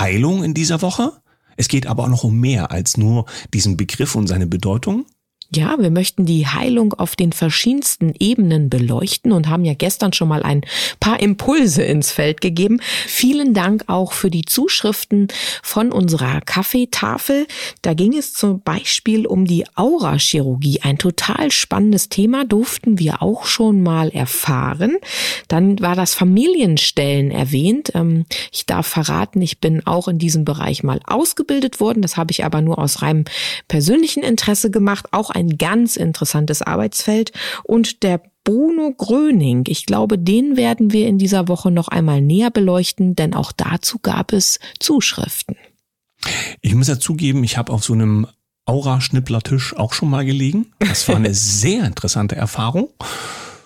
Heilung in dieser Woche. Es geht aber auch noch um mehr als nur diesen Begriff und seine Bedeutung. Ja, wir möchten die Heilung auf den verschiedensten Ebenen beleuchten und haben ja gestern schon mal ein paar Impulse ins Feld gegeben. Vielen Dank auch für die Zuschriften von unserer Kaffeetafel. Da ging es zum Beispiel um die Aurachirurgie. Ein total spannendes Thema, durften wir auch schon mal erfahren. Dann war das Familienstellen erwähnt. Ähm, ich darf verraten, ich bin auch in diesem Bereich mal ausgebildet worden. Das habe ich aber nur aus reinem persönlichen Interesse gemacht. Auch ein ein ganz interessantes Arbeitsfeld. Und der Bruno Gröning, ich glaube, den werden wir in dieser Woche noch einmal näher beleuchten, denn auch dazu gab es Zuschriften. Ich muss ja zugeben, ich habe auf so einem Aura-Schnippler-Tisch auch schon mal gelegen. Das war eine sehr interessante Erfahrung.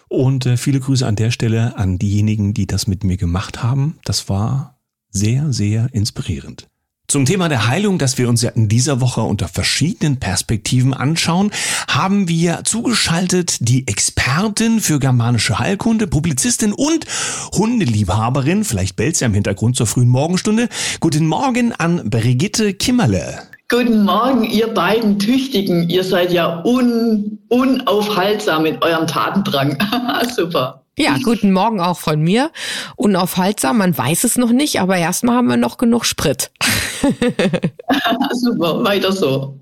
Und äh, viele Grüße an der Stelle an diejenigen, die das mit mir gemacht haben. Das war sehr, sehr inspirierend. Zum Thema der Heilung, das wir uns ja in dieser Woche unter verschiedenen Perspektiven anschauen, haben wir zugeschaltet die Expertin für germanische Heilkunde, Publizistin und Hundeliebhaberin, vielleicht bellt sie am Hintergrund zur frühen Morgenstunde. Guten Morgen an Brigitte Kimmerle. Guten Morgen, ihr beiden Tüchtigen. Ihr seid ja un unaufhaltsam mit eurem Tatendrang. Super. Ja, guten Morgen auch von mir. Unaufhaltsam, man weiß es noch nicht, aber erstmal haben wir noch genug Sprit. Super, weiter so.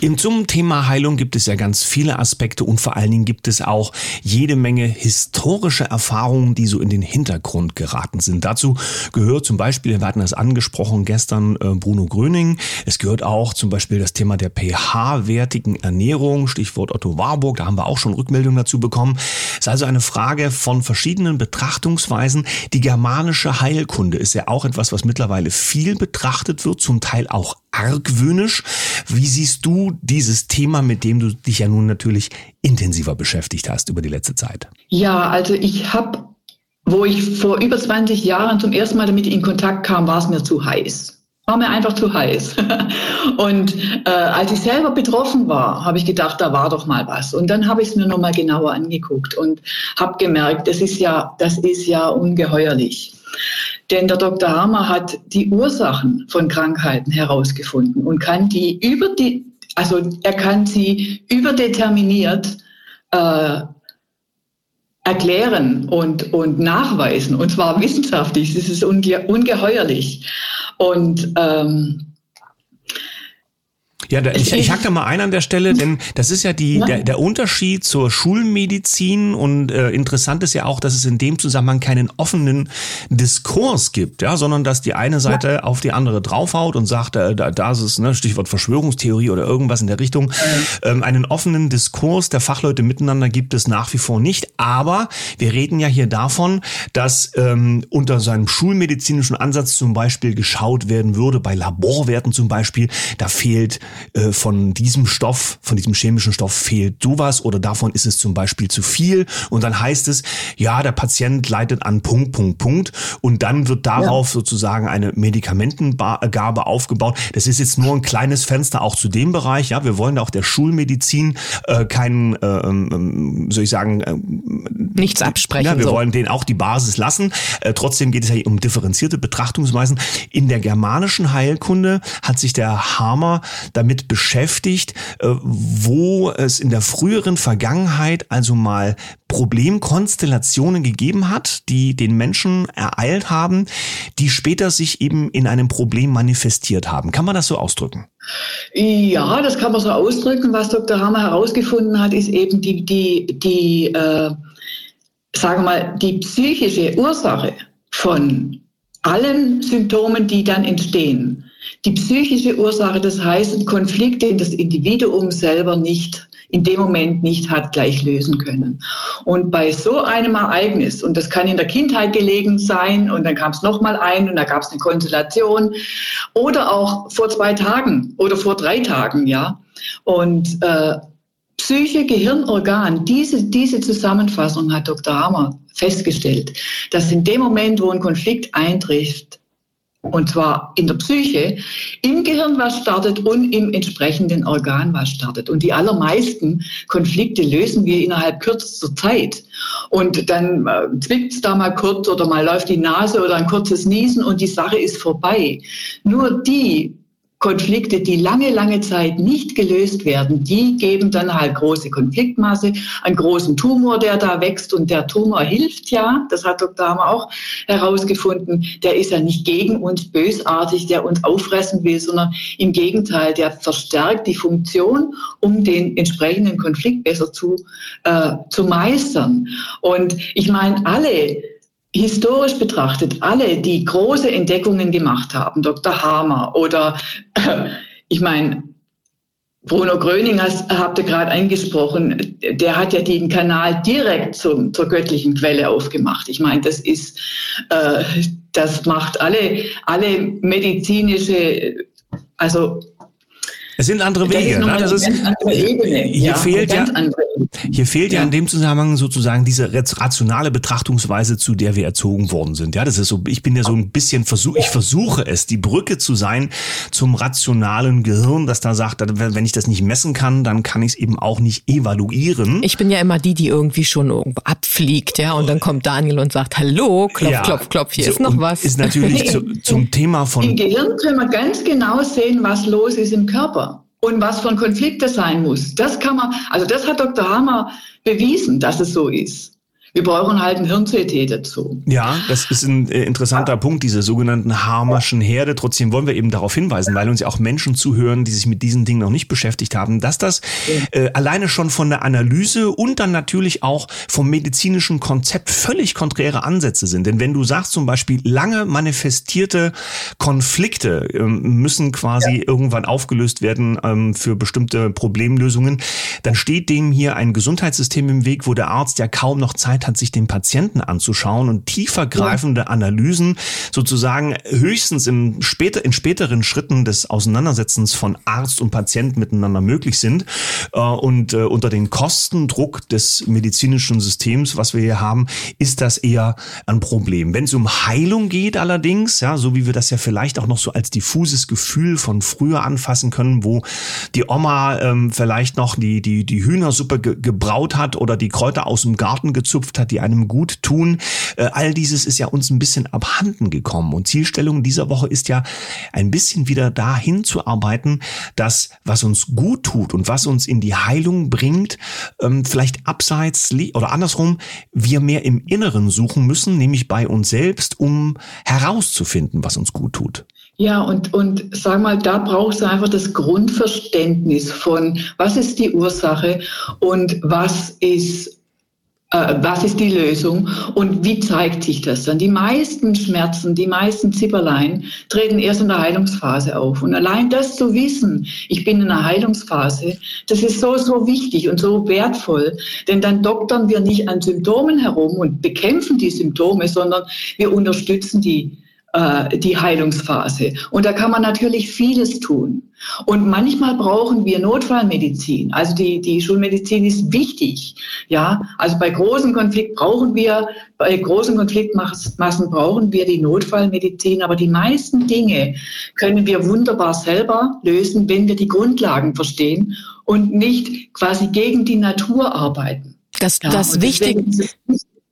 Im zum Thema Heilung gibt es ja ganz viele Aspekte und vor allen Dingen gibt es auch jede Menge historische Erfahrungen, die so in den Hintergrund geraten sind. Dazu gehört zum Beispiel, wir hatten das angesprochen gestern, äh, Bruno Gröning. Es gehört auch zum Beispiel das Thema der pH-wertigen Ernährung, Stichwort Otto Warburg, da haben wir auch schon Rückmeldungen dazu bekommen. Es ist also eine Frage von verschiedenen Betrachtungsweisen. Die germanische Heilkunde ist ja auch etwas, was mittlerweile viel betrachtet wird, zum Teil auch argwöhnisch. Wie siehst du dieses Thema, mit dem du dich ja nun natürlich intensiver beschäftigt hast über die letzte Zeit? Ja, also ich habe, wo ich vor über 20 Jahren zum ersten Mal damit in Kontakt kam, war es mir zu heiß war mir einfach zu heiß. Und äh, als ich selber betroffen war, habe ich gedacht, da war doch mal was. Und dann habe ich es mir nochmal genauer angeguckt und habe gemerkt, das ist ja, das ist ja ungeheuerlich. Denn der Dr. Hammer hat die Ursachen von Krankheiten herausgefunden und kann die über die, also er kann sie überdeterminiert äh, erklären und, und nachweisen, und zwar wissenschaftlich. Das ist unge ungeheuerlich. Und ähm, ja, da, ich, ich hack da mal ein an der Stelle, denn das ist ja die, der, der Unterschied zur Schulmedizin und äh, interessant ist ja auch, dass es in dem Zusammenhang keinen offenen Diskurs gibt, ja, sondern dass die eine Seite ja. auf die andere draufhaut und sagt, äh, da, da ist es, ne, Stichwort Verschwörungstheorie oder irgendwas in der Richtung. Ähm, einen offenen Diskurs der Fachleute miteinander gibt es nach wie vor nicht, aber wir reden ja hier davon, dass ähm, unter seinem schulmedizinischen Ansatz zum Beispiel geschaut werden würde, bei Laborwerten zum Beispiel, da fehlt äh, von diesem Stoff, von diesem chemischen Stoff fehlt sowas oder davon ist es zum Beispiel zu viel und dann heißt es, ja, der Patient leidet an Punkt, Punkt, Punkt und dann wird darauf ja. sozusagen eine Medikamentengabe aufgebaut. Das ist jetzt nur ein kleines Fenster auch zu dem Bereich, ja, wir wollen auch der Schulmedizin äh, keinen, äh, ähm, soll ich sagen, äh, nichts absprechen. Ja, wir so. wollen denen auch die Basis lassen. Äh, trotzdem geht es ja um differenzierte Betrachtungsweisen. In der germanischen Heilkunde hat sich der Hammer damit beschäftigt, äh, wo es in der früheren Vergangenheit also mal Problemkonstellationen gegeben hat, die den Menschen ereilt haben, die später sich eben in einem Problem manifestiert haben. Kann man das so ausdrücken? Ja, das kann man so ausdrücken. Was Dr. Hammer herausgefunden hat, ist eben die, die, die äh, sagen wir mal, die psychische Ursache von allen Symptomen, die dann entstehen die psychische Ursache, das heißt ein Konflikt, den das Individuum selber nicht in dem Moment nicht hat gleich lösen können. Und bei so einem Ereignis, und das kann in der Kindheit gelegen sein, und dann kam es nochmal ein und da gab es eine Konstellation, oder auch vor zwei Tagen oder vor drei Tagen, ja. Und äh, Psyche, Gehirnorgan, diese, diese Zusammenfassung hat Dr. Hammer festgestellt, dass in dem Moment, wo ein Konflikt eintrifft, und zwar in der Psyche, im Gehirn was startet und im entsprechenden Organ was startet. Und die allermeisten Konflikte lösen wir innerhalb kürzester Zeit. Und dann äh, es da mal kurz oder mal läuft die Nase oder ein kurzes Niesen und die Sache ist vorbei. Nur die Konflikte, die lange, lange Zeit nicht gelöst werden, die geben dann halt große Konfliktmasse, einen großen Tumor, der da wächst und der Tumor hilft ja, das hat Dr. Hammer auch herausgefunden, der ist ja nicht gegen uns bösartig, der uns auffressen will, sondern im Gegenteil, der verstärkt die Funktion, um den entsprechenden Konflikt besser zu, äh, zu meistern. Und ich meine, alle historisch betrachtet alle, die große Entdeckungen gemacht haben, Dr. Hamer oder ich meine, Bruno Gröninger habt ihr gerade angesprochen, der hat ja den Kanal direkt zum, zur göttlichen Quelle aufgemacht. Ich meine, das ist, äh, das macht alle, alle medizinische, also es sind andere Wege. Das ist, ne? das ist hier ja, fehlt ja, hier fehlt ja. ja in dem Zusammenhang sozusagen diese rationale Betrachtungsweise, zu der wir erzogen worden sind. Ja, das ist so. Ich bin ja so ein bisschen versuch, ich versuche es, die Brücke zu sein zum rationalen Gehirn, das da sagt, wenn ich das nicht messen kann, dann kann ich es eben auch nicht evaluieren. Ich bin ja immer die, die irgendwie schon irgendwo abfliegt, ja, und dann kommt Daniel und sagt, hallo, klopf, ja, klopf, klopf, hier so, ist noch was. Ist natürlich zu, zum Thema von. Im Gehirn können wir ganz genau sehen, was los ist im Körper und was von Konflikte sein muss. Das kann man, also das hat Dr. Hammer bewiesen, dass es so ist. Wir brauchen halt ein Hirn-CT dazu. Ja, das ist ein äh, interessanter ja. Punkt, diese sogenannten Harmerschen Herde. Trotzdem wollen wir eben darauf hinweisen, weil uns ja auch Menschen zuhören, die sich mit diesen Dingen noch nicht beschäftigt haben, dass das äh, alleine schon von der Analyse und dann natürlich auch vom medizinischen Konzept völlig konträre Ansätze sind. Denn wenn du sagst zum Beispiel, lange manifestierte Konflikte ähm, müssen quasi ja. irgendwann aufgelöst werden ähm, für bestimmte Problemlösungen, dann steht dem hier ein Gesundheitssystem im Weg, wo der Arzt ja kaum noch Zeit hat, sich den Patienten anzuschauen und tiefergreifende Analysen sozusagen höchstens im später, in späteren Schritten des Auseinandersetzens von Arzt und Patient miteinander möglich sind. Äh, und äh, unter den Kostendruck des medizinischen Systems, was wir hier haben, ist das eher ein Problem. Wenn es um Heilung geht allerdings, ja, so wie wir das ja vielleicht auch noch so als diffuses Gefühl von früher anfassen können, wo die Oma ähm, vielleicht noch die, die, die Hühnersuppe ge gebraut hat oder die Kräuter aus dem Garten gezupft angeknüpft hat, die einem gut tun. Äh, all dieses ist ja uns ein bisschen abhanden gekommen. Und Zielstellung dieser Woche ist ja ein bisschen wieder dahin zu arbeiten, dass was uns gut tut und was uns in die Heilung bringt, ähm, vielleicht abseits oder andersrum, wir mehr im Inneren suchen müssen, nämlich bei uns selbst, um herauszufinden, was uns gut tut. Ja, und, und sag mal, da brauchst du einfach das Grundverständnis von, was ist die Ursache und was ist was ist die Lösung und wie zeigt sich das dann? Die meisten Schmerzen, die meisten Zipperlein treten erst in der Heilungsphase auf. Und allein das zu wissen, ich bin in einer Heilungsphase, das ist so, so wichtig und so wertvoll. Denn dann doktern wir nicht an Symptomen herum und bekämpfen die Symptome, sondern wir unterstützen die äh, die Heilungsphase. Und da kann man natürlich vieles tun. Und manchmal brauchen wir Notfallmedizin. Also die, die Schulmedizin ist wichtig. Ja, also bei großen Konflikten brauchen wir, bei großen Konfliktmassen brauchen wir die Notfallmedizin. Aber die meisten Dinge können wir wunderbar selber lösen, wenn wir die Grundlagen verstehen und nicht quasi gegen die Natur arbeiten. Das, ja, das Wichtige,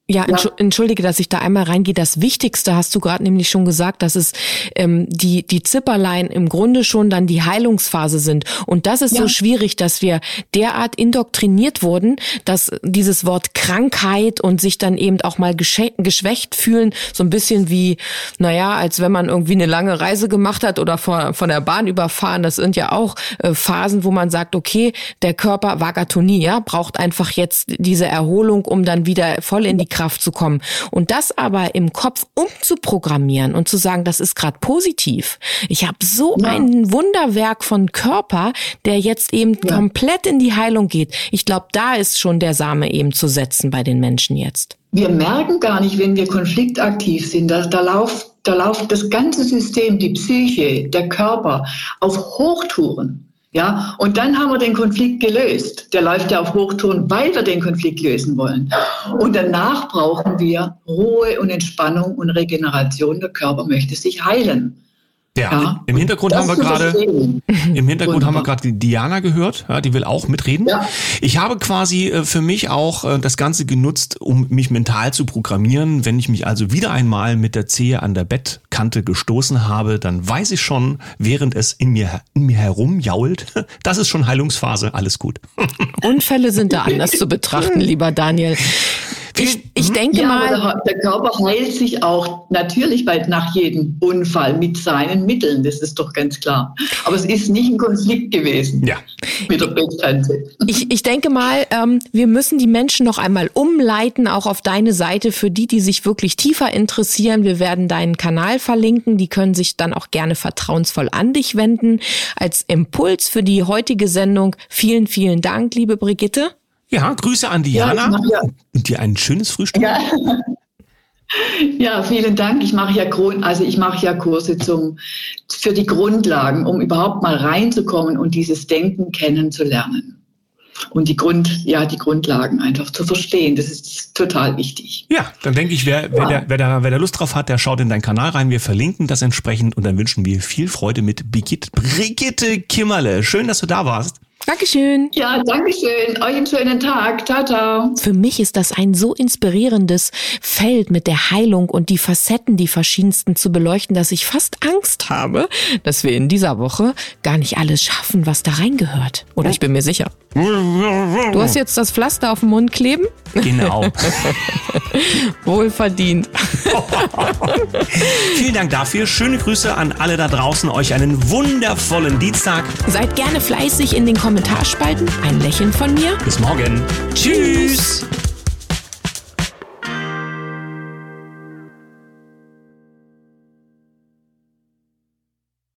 ja, entschuldige, dass ich da einmal reingehe. Das Wichtigste hast du gerade nämlich schon gesagt, dass es ähm, die die Zipperlein im Grunde schon dann die Heilungsphase sind. Und das ist ja. so schwierig, dass wir derart indoktriniert wurden, dass dieses Wort Krankheit und sich dann eben auch mal geschwächt fühlen, so ein bisschen wie, naja, als wenn man irgendwie eine lange Reise gemacht hat oder von, von der Bahn überfahren. Das sind ja auch äh, Phasen, wo man sagt, okay, der Körper Vagatonie, ja, braucht einfach jetzt diese Erholung, um dann wieder voll in die Kraft zu kommen. Und das aber im Kopf umzuprogrammieren und zu sagen, das ist gerade positiv. Ich habe so ja. ein Wunderwerk von Körper, der jetzt eben ja. komplett in die Heilung geht. Ich glaube, da ist schon der Same eben zu setzen bei den Menschen jetzt. Wir merken gar nicht, wenn wir konfliktaktiv sind, da, da läuft da läuft das ganze System, die Psyche, der Körper auf Hochtouren. Ja, und dann haben wir den Konflikt gelöst. Der läuft ja auf Hochtouren, weil wir den Konflikt lösen wollen. Und danach brauchen wir Ruhe und Entspannung und Regeneration. Der Körper möchte sich heilen. Ja, ja, im Hintergrund haben wir gerade im Hintergrund haben wir gerade die Diana gehört, ja, die will auch mitreden. Ja. Ich habe quasi äh, für mich auch äh, das Ganze genutzt, um mich mental zu programmieren. Wenn ich mich also wieder einmal mit der Zehe an der Bettkante gestoßen habe, dann weiß ich schon, während es in mir in mir herumjault, das ist schon Heilungsphase, alles gut. Unfälle sind da anders zu betrachten, lieber Daniel. Ich, ich mhm. denke ja, mal. Der, Körper heilt sich auch natürlich bald nach jedem Unfall mit seinen Mitteln, das ist doch ganz klar. Aber es ist nicht ein Konflikt gewesen ja. mit der Bettkante. Ich, ich denke mal, ähm, wir müssen die Menschen noch einmal umleiten, auch auf deine Seite, für die, die sich wirklich tiefer interessieren. Wir werden deinen Kanal verlinken. Die können sich dann auch gerne vertrauensvoll an dich wenden. Als Impuls für die heutige Sendung vielen, vielen Dank, liebe Brigitte. Ja, Grüße an Diana ja, ja. und dir ein schönes Frühstück. Ja. Ja, vielen Dank. Ich mache ja also ich mache ja Kurse zum für die Grundlagen, um überhaupt mal reinzukommen und dieses Denken kennenzulernen und die Grund ja die Grundlagen einfach zu verstehen. Das ist total wichtig. Ja, dann denke ich, wer, wer, ja. der, wer, der, wer der Lust drauf hat, der schaut in deinen Kanal rein. Wir verlinken das entsprechend und dann wünschen wir viel Freude mit Brigitte, Brigitte Kimmerle. Schön, dass du da warst. Dankeschön. Ja, Dankeschön. Euch einen schönen Tag. Ciao, ciao. Für mich ist das ein so inspirierendes Feld mit der Heilung und die Facetten, die verschiedensten zu beleuchten, dass ich fast Angst habe, dass wir in dieser Woche gar nicht alles schaffen, was da reingehört. Oder ich bin mir sicher. Du hast jetzt das Pflaster auf dem Mund kleben? Genau. Wohlverdient. Vielen Dank dafür. Schöne Grüße an alle da draußen. Euch einen wundervollen Dienstag. Seid gerne fleißig in den Kommentarspalten. Ein Lächeln von mir. Bis morgen. Tschüss.